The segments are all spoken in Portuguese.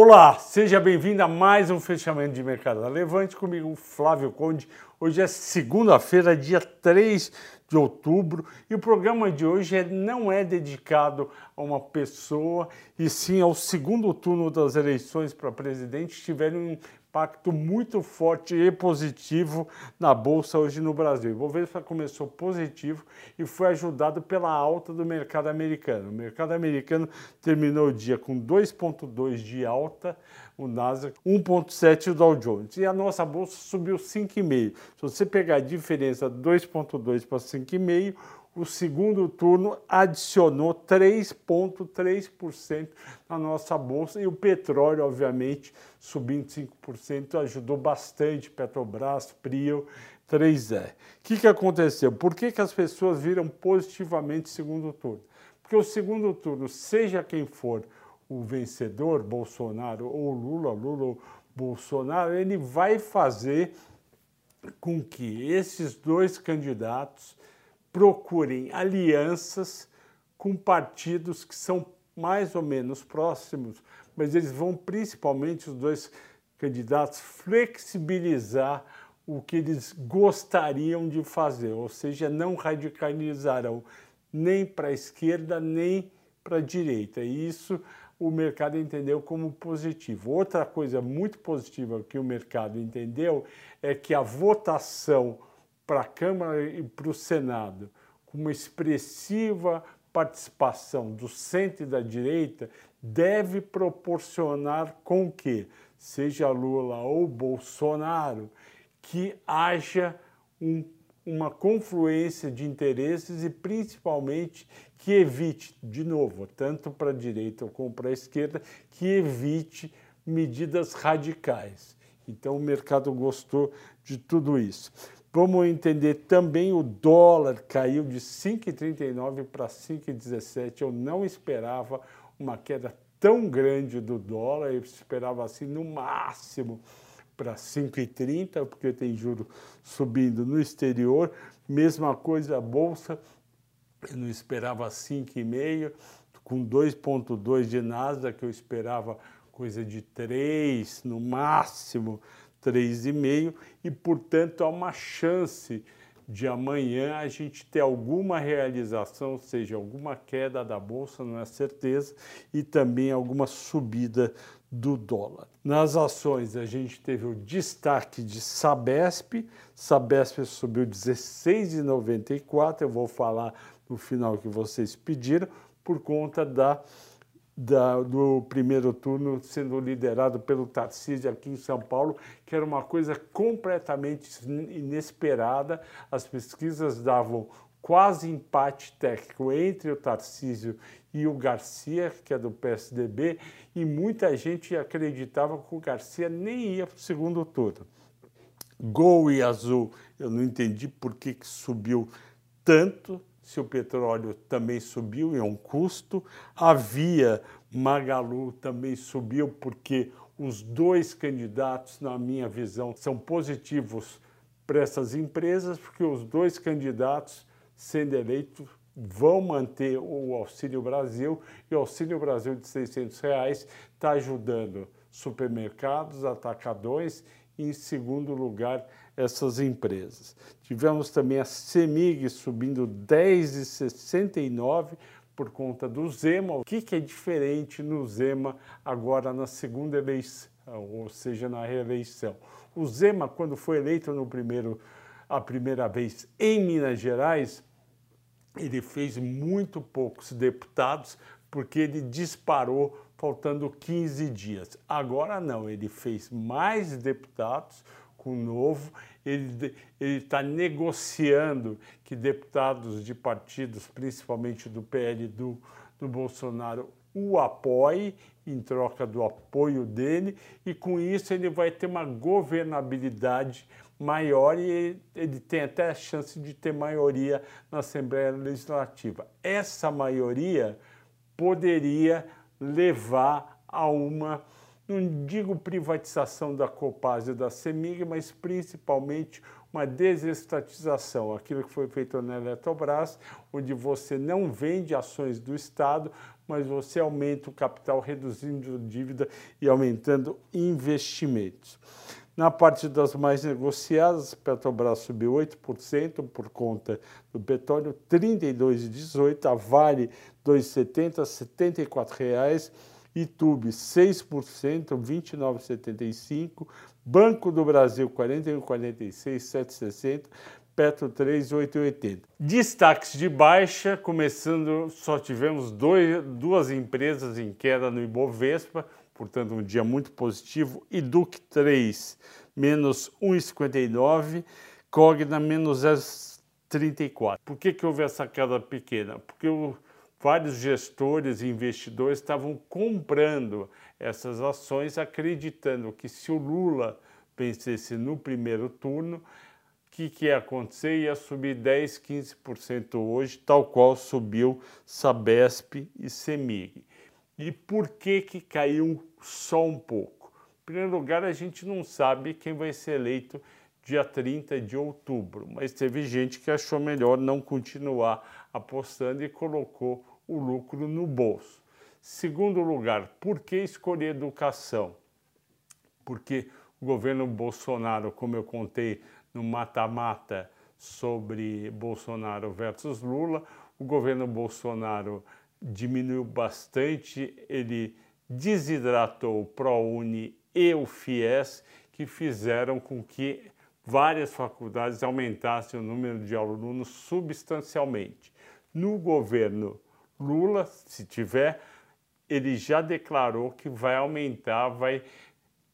Olá, seja bem-vindo a mais um fechamento de mercado. Levante comigo, Flávio Conde. Hoje é segunda-feira, dia 3 de outubro, e o programa de hoje é, não é dedicado a uma pessoa, e sim ao segundo turno das eleições para presidente, um impacto muito forte e positivo na bolsa hoje no Brasil. O Bovespa começou positivo e foi ajudado pela alta do mercado americano. O mercado americano terminou o dia com 2,2 de alta, o Nasdaq 1,7 o Dow Jones. E a nossa bolsa subiu 5,5. Se você pegar a diferença 2,2 para 5,5, o segundo turno adicionou 3,3% na nossa bolsa e o petróleo, obviamente, subindo 5%, ajudou bastante Petrobras, Prio, 3E. O que, que aconteceu? Por que, que as pessoas viram positivamente o segundo turno? Porque o segundo turno, seja quem for o vencedor, Bolsonaro ou Lula, Lula ou Bolsonaro, ele vai fazer com que esses dois candidatos procurem alianças com partidos que são mais ou menos próximos, mas eles vão principalmente, os dois candidatos, flexibilizar o que eles gostariam de fazer, ou seja, não radicalizarão nem para a esquerda nem para a direita. E isso o mercado entendeu como positivo. Outra coisa muito positiva que o mercado entendeu é que a votação para a Câmara e para o Senado, com uma expressiva participação do centro e da direita, deve proporcionar com que, seja Lula ou Bolsonaro, que haja um, uma confluência de interesses e principalmente que evite, de novo, tanto para a direita como para a esquerda, que evite medidas radicais. Então o mercado gostou de tudo isso. Vamos entender também o dólar caiu de 5,39 para 5,17. Eu não esperava uma queda tão grande do dólar, eu esperava assim no máximo para 5,30, porque tem juro subindo no exterior. Mesma coisa a bolsa, eu não esperava 5,5, com 2,2 de Nasdaq, eu esperava coisa de 3 no máximo 3,5 e, portanto, há uma chance de amanhã a gente ter alguma realização, ou seja, alguma queda da bolsa, não é certeza, e também alguma subida do dólar. Nas ações, a gente teve o destaque de Sabesp, Sabesp subiu 16,94, eu vou falar no final que vocês pediram, por conta da da, do primeiro turno sendo liderado pelo Tarcísio aqui em São Paulo, que era uma coisa completamente inesperada. As pesquisas davam quase empate técnico entre o Tarcísio e o Garcia, que é do PSDB, e muita gente acreditava que o Garcia nem ia para o segundo turno. Gol e Azul, eu não entendi por que, que subiu tanto, se o petróleo também subiu, é um custo. A Via Magalu também subiu, porque os dois candidatos, na minha visão, são positivos para essas empresas, porque os dois candidatos, sendo eleitos, vão manter o Auxílio Brasil e o Auxílio Brasil de 600 reais está ajudando supermercados, atacadões e, em segundo lugar, essas empresas. Tivemos também a CEMIG subindo 10,69 por conta do Zema. O que, que é diferente no Zema agora na segunda eleição, ou seja, na reeleição? O Zema, quando foi eleito no primeiro, a primeira vez em Minas Gerais, ele fez muito poucos deputados porque ele disparou faltando 15 dias. Agora não, ele fez mais deputados, com o novo, ele está negociando que deputados de partidos, principalmente do PL do, do Bolsonaro, o apoie em troca do apoio dele, e com isso ele vai ter uma governabilidade maior e ele tem até a chance de ter maioria na Assembleia Legislativa. Essa maioria poderia levar a uma não digo privatização da Copasa e da Semig, mas principalmente uma desestatização, aquilo que foi feito na Eletrobras, onde você não vende ações do Estado, mas você aumenta o capital, reduzindo dívida e aumentando investimentos. Na parte das mais negociadas, Petrobras subiu 8% por conta do petróleo, 32,18, a Vale 2,70, 74 reais. Itube 6%, 29,75%, Banco do Brasil 41,46, 7,60, Petro 3,880. Destaques de baixa, começando, só tivemos dois, duas empresas em queda no Ibovespa, portanto um dia muito positivo, Duc 3 menos 1,59, Cogna menos 0,34. Por que, que houve essa queda pequena? Porque o vários gestores e investidores estavam comprando essas ações, acreditando que se o Lula vencesse no primeiro turno, o que, que ia acontecer? Ia subir 10, 15% hoje, tal qual subiu Sabesp e Semig. E por que, que caiu só um pouco? Em primeiro lugar, a gente não sabe quem vai ser eleito dia 30 de outubro, mas teve gente que achou melhor não continuar apostando e colocou o lucro no bolso. Segundo lugar, por que escolher educação? Porque o governo Bolsonaro, como eu contei no mata-mata sobre Bolsonaro versus Lula, o governo Bolsonaro diminuiu bastante, ele desidratou o ProUni e o FIES, que fizeram com que várias faculdades aumentassem o número de alunos substancialmente. No governo Lula, se tiver, ele já declarou que vai aumentar, vai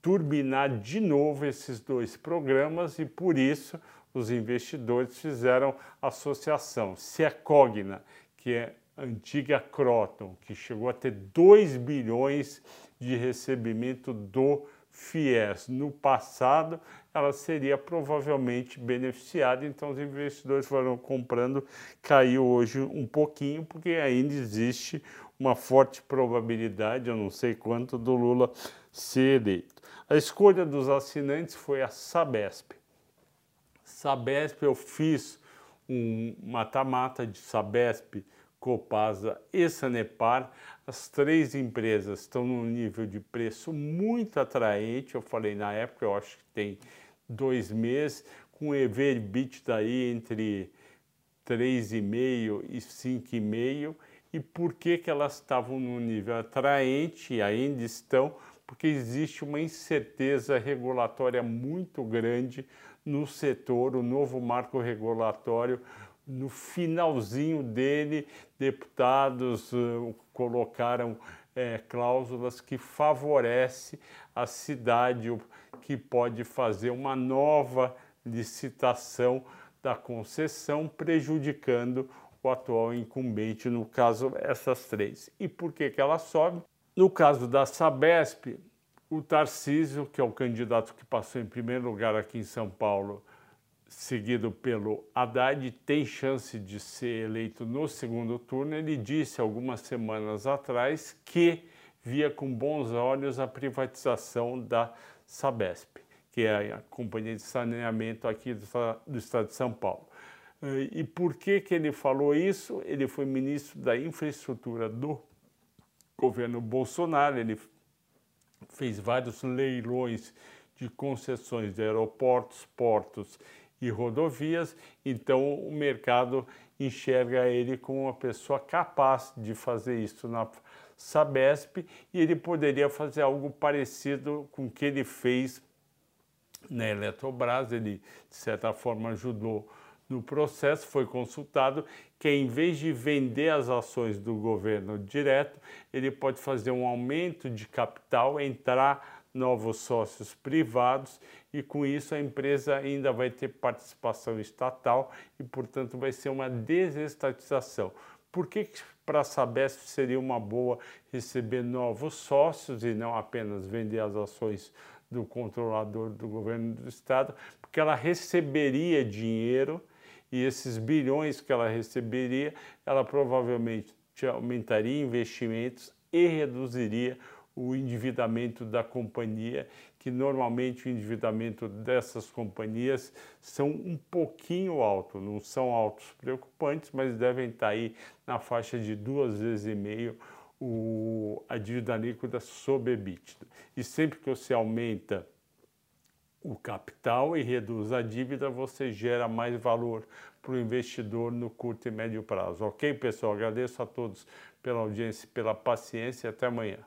turbinar de novo esses dois programas e por isso os investidores fizeram associação. Se a Cogna, que é antiga Croton, que chegou a ter 2 bilhões de recebimento do FIES no passado, ela seria provavelmente beneficiada. Então, os investidores foram comprando, caiu hoje um pouquinho, porque ainda existe uma forte probabilidade, eu não sei quanto, do Lula ser eleito. A escolha dos assinantes foi a Sabesp. Sabesp, eu fiz um mata-mata de Sabesp Copasa e Sanepar, as três empresas estão num nível de preço muito atraente. Eu falei na época, eu acho que tem dois meses, com EV EBITDA aí entre 3,5 e 5,5. E por que, que elas estavam num nível atraente e ainda estão? Porque existe uma incerteza regulatória muito grande no setor, o novo marco regulatório no finalzinho dele, deputados uh, colocaram é, cláusulas que favorecem a cidade que pode fazer uma nova licitação da concessão, prejudicando o atual incumbente, no caso, essas três. E por que, que ela sobe? No caso da Sabesp, o Tarcísio, que é o candidato que passou em primeiro lugar aqui em São Paulo, seguido pelo Haddad, tem chance de ser eleito no segundo turno. Ele disse algumas semanas atrás que via com bons olhos a privatização da Sabesp, que é a companhia de saneamento aqui do, do estado de São Paulo. E por que, que ele falou isso? Ele foi ministro da infraestrutura do governo Bolsonaro, ele fez vários leilões de concessões de aeroportos, portos e rodovias, então o mercado enxerga ele como uma pessoa capaz de fazer isso na Sabesp e ele poderia fazer algo parecido com o que ele fez na Eletrobras, ele de certa forma ajudou no processo, foi consultado que em vez de vender as ações do governo direto, ele pode fazer um aumento de capital, entrar novos sócios privados e com isso a empresa ainda vai ter participação estatal e, portanto, vai ser uma desestatização. Por que, para a Sabesp seria uma boa receber novos sócios e não apenas vender as ações do controlador do governo do estado? Porque ela receberia dinheiro e esses bilhões que ela receberia, ela provavelmente aumentaria investimentos e reduziria o endividamento da companhia, que normalmente o endividamento dessas companhias são um pouquinho alto, não são altos preocupantes, mas devem estar aí na faixa de duas vezes e meio o, a dívida líquida sobre EBITDA. E sempre que você aumenta o capital e reduz a dívida, você gera mais valor para o investidor no curto e médio prazo. Ok, pessoal? Agradeço a todos pela audiência, pela paciência e até amanhã.